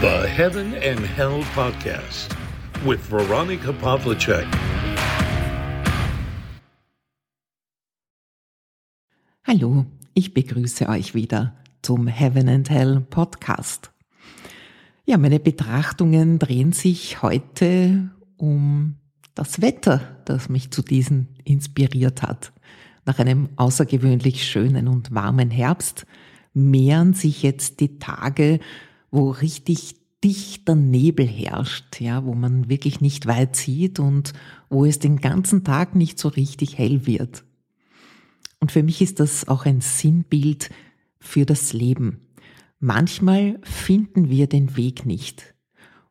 The Heaven and Hell Podcast with Veronica Pavlicek. Hallo, ich begrüße euch wieder zum Heaven and Hell Podcast. Ja, meine Betrachtungen drehen sich heute um das Wetter, das mich zu diesen inspiriert hat. Nach einem außergewöhnlich schönen und warmen Herbst mehren sich jetzt die Tage, wo richtig dichter Nebel herrscht, ja, wo man wirklich nicht weit sieht und wo es den ganzen Tag nicht so richtig hell wird. Und für mich ist das auch ein Sinnbild für das Leben. Manchmal finden wir den Weg nicht.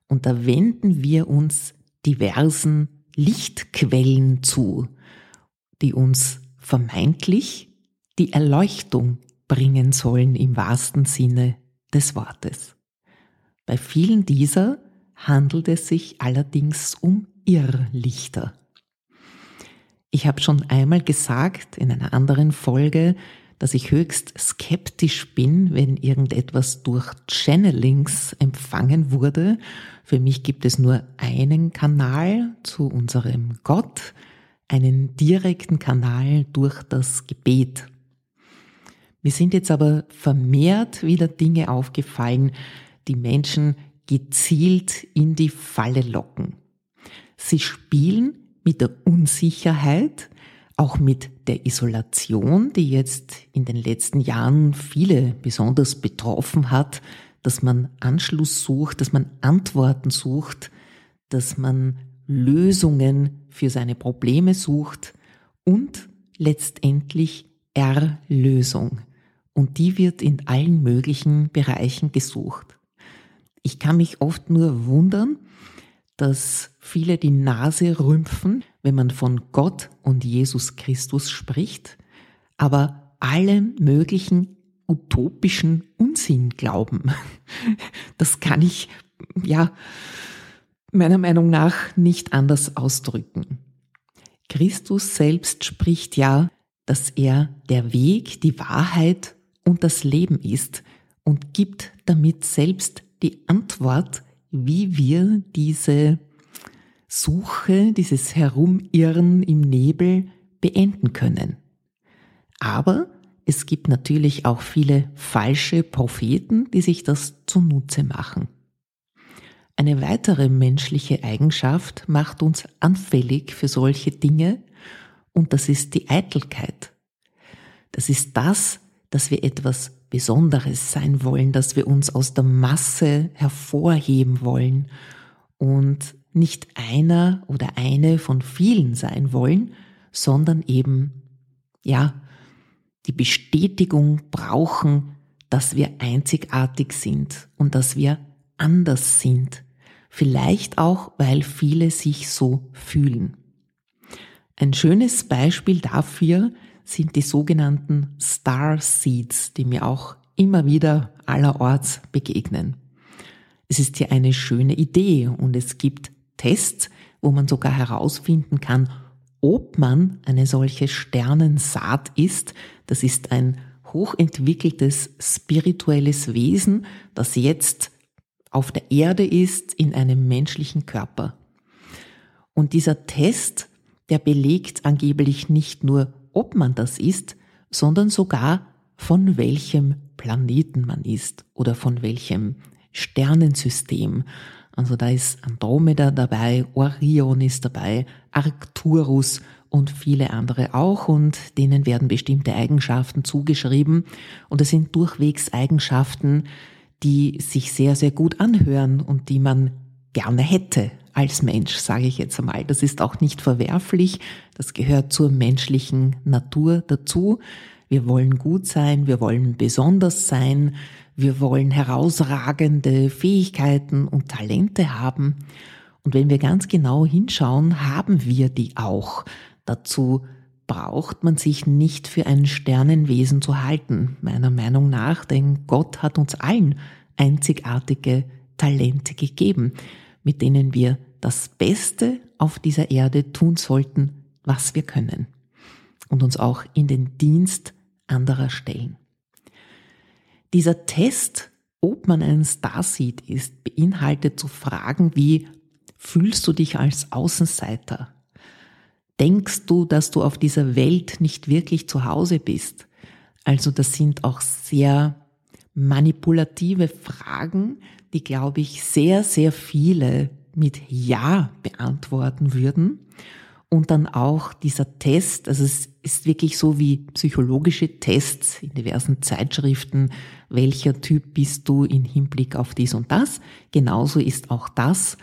Und da wenden wir uns diversen Lichtquellen zu, die uns vermeintlich die Erleuchtung bringen sollen im wahrsten Sinne des Wortes. Bei vielen dieser handelt es sich allerdings um Irrlichter. Ich habe schon einmal gesagt in einer anderen Folge, dass ich höchst skeptisch bin, wenn irgendetwas durch Channelings empfangen wurde. Für mich gibt es nur einen Kanal zu unserem Gott, einen direkten Kanal durch das Gebet. Mir sind jetzt aber vermehrt wieder Dinge aufgefallen, die Menschen gezielt in die Falle locken. Sie spielen mit der Unsicherheit, auch mit der Isolation, die jetzt in den letzten Jahren viele besonders betroffen hat, dass man Anschluss sucht, dass man Antworten sucht, dass man Lösungen für seine Probleme sucht und letztendlich Erlösung. Und die wird in allen möglichen Bereichen gesucht. Ich kann mich oft nur wundern, dass viele die Nase rümpfen, wenn man von Gott und Jesus Christus spricht, aber allen möglichen utopischen Unsinn glauben. Das kann ich, ja, meiner Meinung nach nicht anders ausdrücken. Christus selbst spricht ja, dass er der Weg, die Wahrheit und das Leben ist und gibt damit selbst die Antwort, wie wir diese Suche, dieses Herumirren im Nebel beenden können. Aber es gibt natürlich auch viele falsche Propheten, die sich das zunutze machen. Eine weitere menschliche Eigenschaft macht uns anfällig für solche Dinge und das ist die Eitelkeit. Das ist das, dass wir etwas Besonderes sein wollen, dass wir uns aus der Masse hervorheben wollen und nicht einer oder eine von vielen sein wollen, sondern eben, ja, die Bestätigung brauchen, dass wir einzigartig sind und dass wir anders sind. Vielleicht auch, weil viele sich so fühlen. Ein schönes Beispiel dafür sind die sogenannten Star Seeds, die mir auch immer wieder allerorts begegnen. Es ist hier eine schöne Idee und es gibt Tests, wo man sogar herausfinden kann, ob man eine solche Sternensaat ist. Das ist ein hochentwickeltes spirituelles Wesen, das jetzt auf der Erde ist in einem menschlichen Körper. Und dieser Test, der belegt angeblich nicht nur, ob man das ist, sondern sogar von welchem Planeten man ist oder von welchem Sternensystem. Also da ist Andromeda dabei, Orion ist dabei, Arcturus und viele andere auch und denen werden bestimmte Eigenschaften zugeschrieben und es sind durchwegs Eigenschaften, die sich sehr, sehr gut anhören und die man gerne hätte als Mensch, sage ich jetzt einmal. Das ist auch nicht verwerflich, das gehört zur menschlichen Natur dazu. Wir wollen gut sein, wir wollen besonders sein, wir wollen herausragende Fähigkeiten und Talente haben. Und wenn wir ganz genau hinschauen, haben wir die auch. Dazu braucht man sich nicht für ein Sternenwesen zu halten, meiner Meinung nach, denn Gott hat uns allen einzigartige Talente gegeben, mit denen wir das Beste auf dieser Erde tun sollten, was wir können und uns auch in den Dienst anderer stellen. Dieser Test ob man einen Starseed ist, beinhaltet zu Fragen wie, fühlst du dich als Außenseiter? Denkst du, dass du auf dieser Welt nicht wirklich zu Hause bist? Also das sind auch sehr manipulative Fragen, die, glaube ich, sehr, sehr viele mit Ja beantworten würden. Und dann auch dieser Test, also es ist wirklich so wie psychologische Tests in diversen Zeitschriften, welcher Typ bist du in Hinblick auf dies und das. Genauso ist auch das.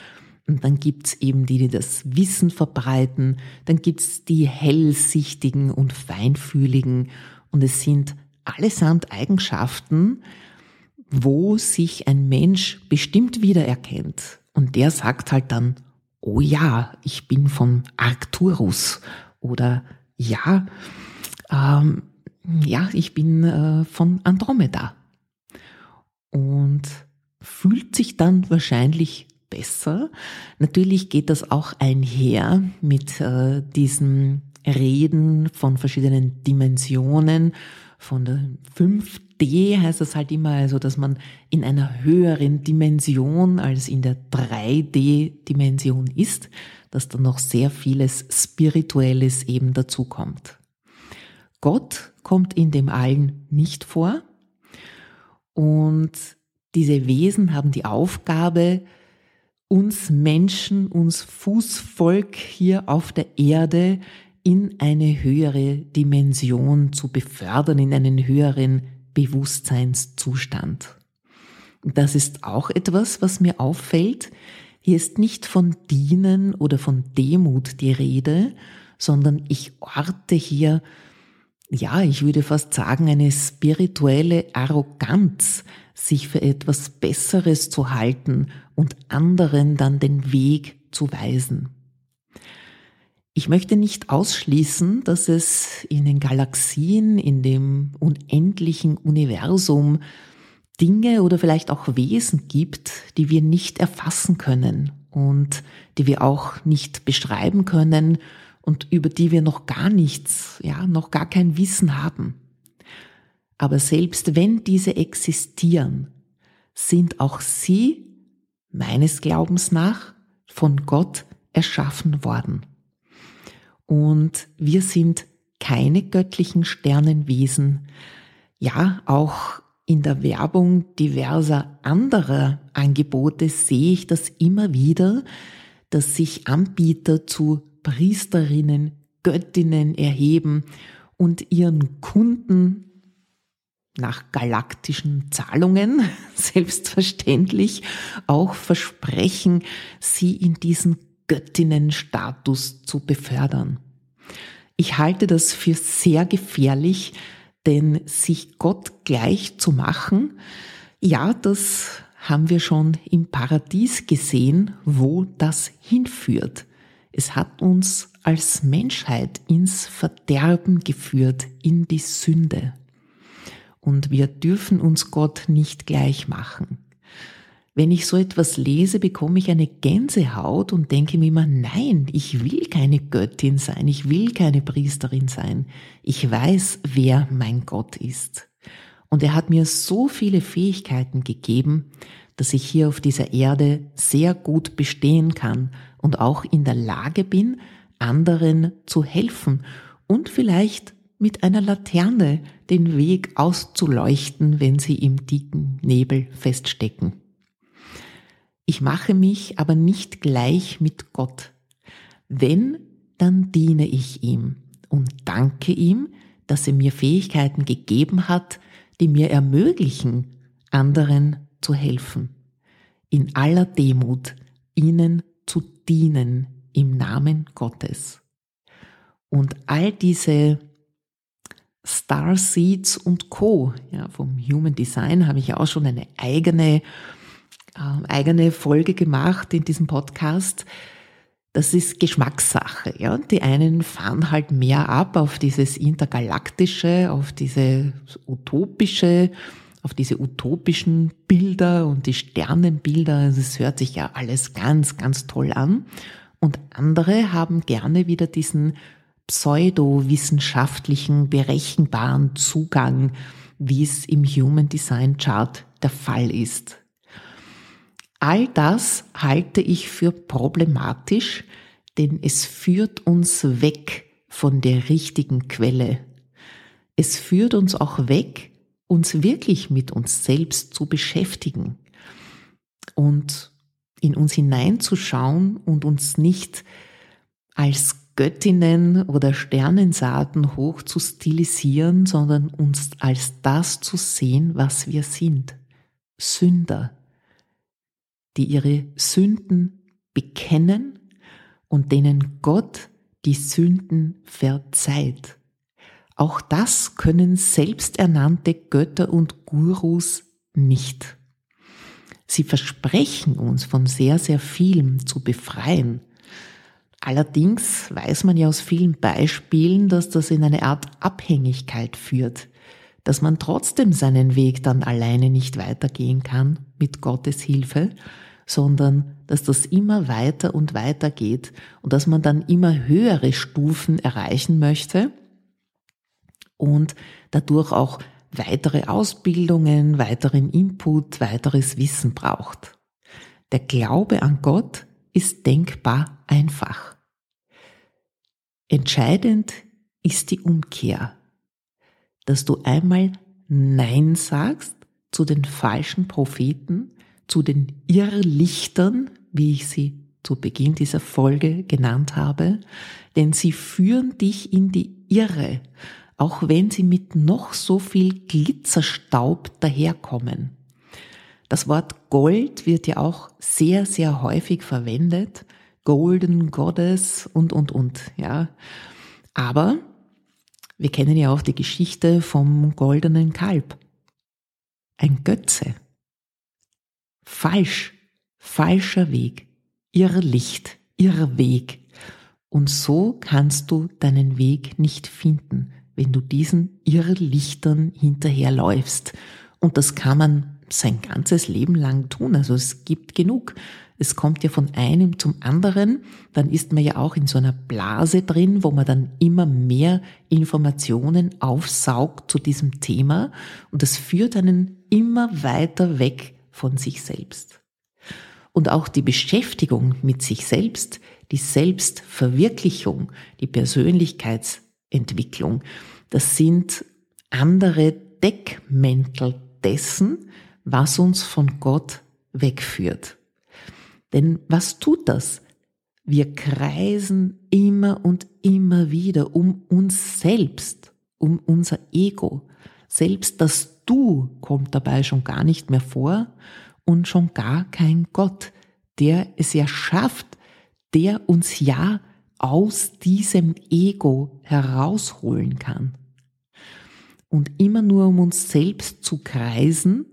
Und dann gibt's eben die, die das Wissen verbreiten, dann gibt's die hellsichtigen und feinfühligen und es sind allesamt Eigenschaften, wo sich ein Mensch bestimmt wiedererkennt. Und der sagt halt dann, oh ja, ich bin von Arcturus oder ja, ähm, ja, ich bin äh, von Andromeda. Und fühlt sich dann wahrscheinlich besser. Natürlich geht das auch einher mit äh, diesem Reden von verschiedenen Dimensionen, von der 5D heißt das halt immer, also dass man in einer höheren Dimension als in der 3D-Dimension ist, dass da noch sehr vieles Spirituelles eben dazukommt. Gott kommt in dem Allen nicht vor und diese Wesen haben die Aufgabe, uns Menschen, uns Fußvolk hier auf der Erde in eine höhere Dimension zu befördern, in einen höheren Bewusstseinszustand. Das ist auch etwas, was mir auffällt. Hier ist nicht von Dienen oder von Demut die Rede, sondern ich orte hier, ja, ich würde fast sagen, eine spirituelle Arroganz, sich für etwas Besseres zu halten und anderen dann den Weg zu weisen. Ich möchte nicht ausschließen, dass es in den Galaxien, in dem unendlichen Universum Dinge oder vielleicht auch Wesen gibt, die wir nicht erfassen können und die wir auch nicht beschreiben können und über die wir noch gar nichts, ja, noch gar kein Wissen haben. Aber selbst wenn diese existieren, sind auch sie, meines Glaubens nach, von Gott erschaffen worden. Und wir sind keine göttlichen Sternenwesen. Ja, auch in der Werbung diverser anderer Angebote sehe ich das immer wieder, dass sich Anbieter zu Priesterinnen, Göttinnen erheben und ihren Kunden nach galaktischen Zahlungen selbstverständlich auch versprechen, sie in diesen Göttinnenstatus zu befördern. Ich halte das für sehr gefährlich, denn sich Gott gleich zu machen, ja, das haben wir schon im Paradies gesehen, wo das hinführt. Es hat uns als Menschheit ins Verderben geführt, in die Sünde. Und wir dürfen uns Gott nicht gleich machen. Wenn ich so etwas lese, bekomme ich eine Gänsehaut und denke mir immer, nein, ich will keine Göttin sein, ich will keine Priesterin sein. Ich weiß, wer mein Gott ist. Und er hat mir so viele Fähigkeiten gegeben, dass ich hier auf dieser Erde sehr gut bestehen kann und auch in der Lage bin, anderen zu helfen und vielleicht mit einer Laterne den Weg auszuleuchten, wenn sie im dicken Nebel feststecken. Ich mache mich aber nicht gleich mit Gott. Wenn, dann diene ich ihm und danke ihm, dass er mir Fähigkeiten gegeben hat, die mir ermöglichen, anderen zu helfen. In aller Demut ihnen zu dienen im Namen Gottes. Und all diese Star Seeds und Co. Ja, vom Human Design habe ich ja auch schon eine eigene eigene Folge gemacht in diesem Podcast. Das ist Geschmackssache. Ja? Die einen fahren halt mehr ab auf dieses intergalaktische, auf diese utopische, auf diese utopischen Bilder und die Sternenbilder. Das hört sich ja alles ganz, ganz toll an. Und andere haben gerne wieder diesen pseudowissenschaftlichen, berechenbaren Zugang wie es im Human Design Chart der Fall ist. All das halte ich für problematisch, denn es führt uns weg von der richtigen Quelle. Es führt uns auch weg, uns wirklich mit uns selbst zu beschäftigen und in uns hineinzuschauen und uns nicht als Göttinnen oder Sternensaaten hoch zu stilisieren, sondern uns als das zu sehen, was wir sind. Sünder, die ihre Sünden bekennen und denen Gott die Sünden verzeiht. Auch das können selbsternannte Götter und Gurus nicht. Sie versprechen uns von sehr, sehr vielem zu befreien. Allerdings weiß man ja aus vielen Beispielen, dass das in eine Art Abhängigkeit führt, dass man trotzdem seinen Weg dann alleine nicht weitergehen kann mit Gottes Hilfe, sondern dass das immer weiter und weiter geht und dass man dann immer höhere Stufen erreichen möchte und dadurch auch weitere Ausbildungen, weiteren Input, weiteres Wissen braucht. Der Glaube an Gott ist denkbar einfach. Entscheidend ist die Umkehr, dass du einmal Nein sagst zu den falschen Propheten, zu den Irrlichtern, wie ich sie zu Beginn dieser Folge genannt habe, denn sie führen dich in die Irre, auch wenn sie mit noch so viel Glitzerstaub daherkommen. Das Wort Gold wird ja auch sehr, sehr häufig verwendet. Golden Goddess und, und, und, ja. Aber wir kennen ja auch die Geschichte vom goldenen Kalb. Ein Götze. Falsch, falscher Weg, Irrlicht, Irrweg. Und so kannst du deinen Weg nicht finden, wenn du diesen Irrlichtern hinterherläufst. Und das kann man sein ganzes Leben lang tun. Also es gibt genug. Es kommt ja von einem zum anderen. Dann ist man ja auch in so einer Blase drin, wo man dann immer mehr Informationen aufsaugt zu diesem Thema. Und das führt einen immer weiter weg von sich selbst. Und auch die Beschäftigung mit sich selbst, die Selbstverwirklichung, die Persönlichkeitsentwicklung, das sind andere Deckmäntel dessen, was uns von Gott wegführt. Denn was tut das? Wir kreisen immer und immer wieder um uns selbst, um unser Ego. Selbst das Du kommt dabei schon gar nicht mehr vor und schon gar kein Gott, der es ja schafft, der uns ja aus diesem Ego herausholen kann. Und immer nur um uns selbst zu kreisen,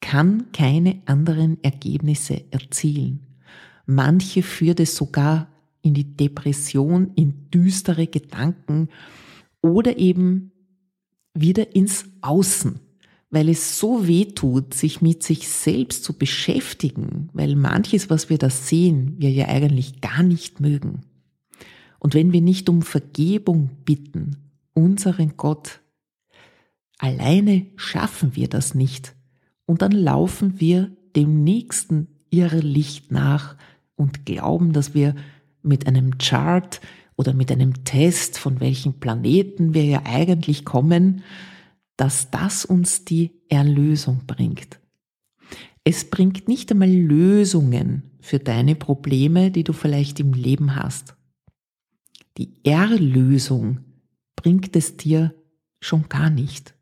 kann keine anderen Ergebnisse erzielen. Manche führt es sogar in die Depression, in düstere Gedanken oder eben wieder ins Außen, weil es so weh tut, sich mit sich selbst zu beschäftigen, weil manches, was wir da sehen, wir ja eigentlich gar nicht mögen. Und wenn wir nicht um Vergebung bitten, unseren Gott, alleine schaffen wir das nicht. Und dann laufen wir dem nächsten Irrlicht nach und glauben, dass wir mit einem Chart oder mit einem Test, von welchen Planeten wir ja eigentlich kommen, dass das uns die Erlösung bringt. Es bringt nicht einmal Lösungen für deine Probleme, die du vielleicht im Leben hast. Die Erlösung bringt es dir schon gar nicht.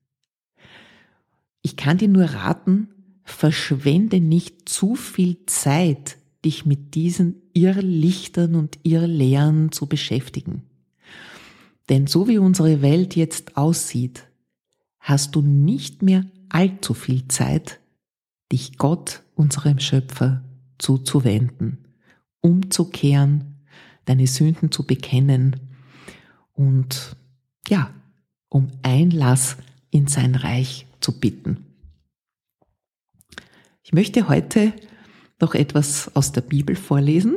Ich kann dir nur raten, verschwende nicht zu viel Zeit, dich mit diesen Irrlichtern und Irrlehren zu beschäftigen. Denn so wie unsere Welt jetzt aussieht, hast du nicht mehr allzu viel Zeit, dich Gott, unserem Schöpfer, zuzuwenden, umzukehren, deine Sünden zu bekennen und ja, um Einlass in sein Reich zu bitten. Ich möchte heute noch etwas aus der Bibel vorlesen.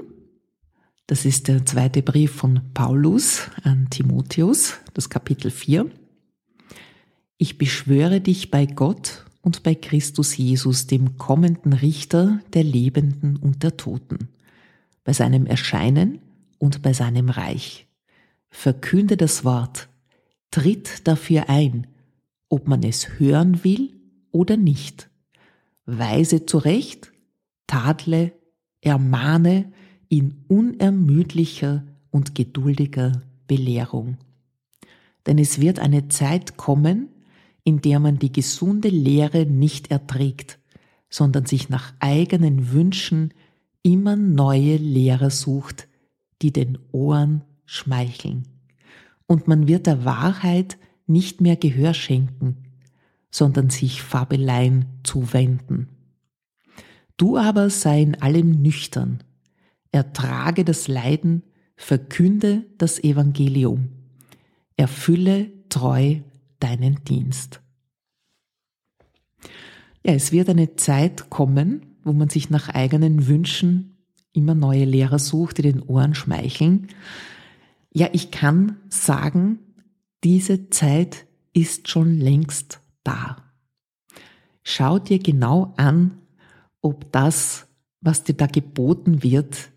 Das ist der zweite Brief von Paulus an Timotheus, das Kapitel 4. Ich beschwöre dich bei Gott und bei Christus Jesus, dem kommenden Richter der Lebenden und der Toten, bei seinem Erscheinen und bei seinem Reich. Verkünde das Wort, tritt dafür ein, ob man es hören will oder nicht. Weise zurecht, tadle, ermahne in unermüdlicher und geduldiger Belehrung. Denn es wird eine Zeit kommen, in der man die gesunde Lehre nicht erträgt, sondern sich nach eigenen Wünschen immer neue Lehrer sucht, die den Ohren schmeicheln. Und man wird der Wahrheit nicht mehr Gehör schenken, sondern sich Fabeleien zuwenden. Du aber sei in allem nüchtern, ertrage das Leiden, verkünde das Evangelium, erfülle treu deinen Dienst. Ja, es wird eine Zeit kommen, wo man sich nach eigenen Wünschen immer neue Lehrer sucht, die den Ohren schmeicheln. Ja, ich kann sagen, diese Zeit ist schon längst da. Schau dir genau an, ob das, was dir da geboten wird,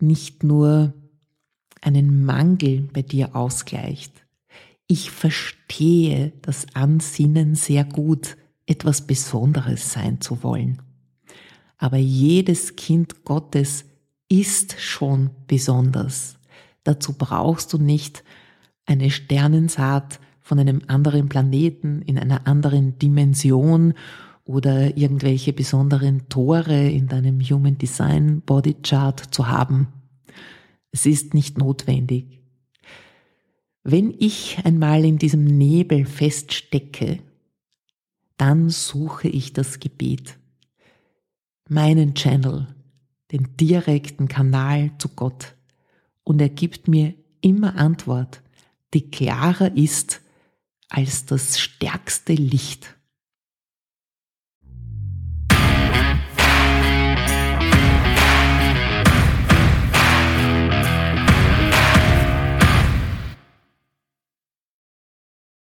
nicht nur einen Mangel bei dir ausgleicht, ich verstehe das Ansinnen sehr gut, etwas Besonderes sein zu wollen. Aber jedes Kind Gottes ist schon besonders. Dazu brauchst du nicht eine Sternensaat von einem anderen Planeten in einer anderen Dimension oder irgendwelche besonderen Tore in deinem Human Design Body Chart zu haben. Es ist nicht notwendig. Wenn ich einmal in diesem Nebel feststecke, dann suche ich das Gebet, meinen Channel, den direkten Kanal zu Gott und er gibt mir immer Antwort, die klarer ist als das stärkste Licht.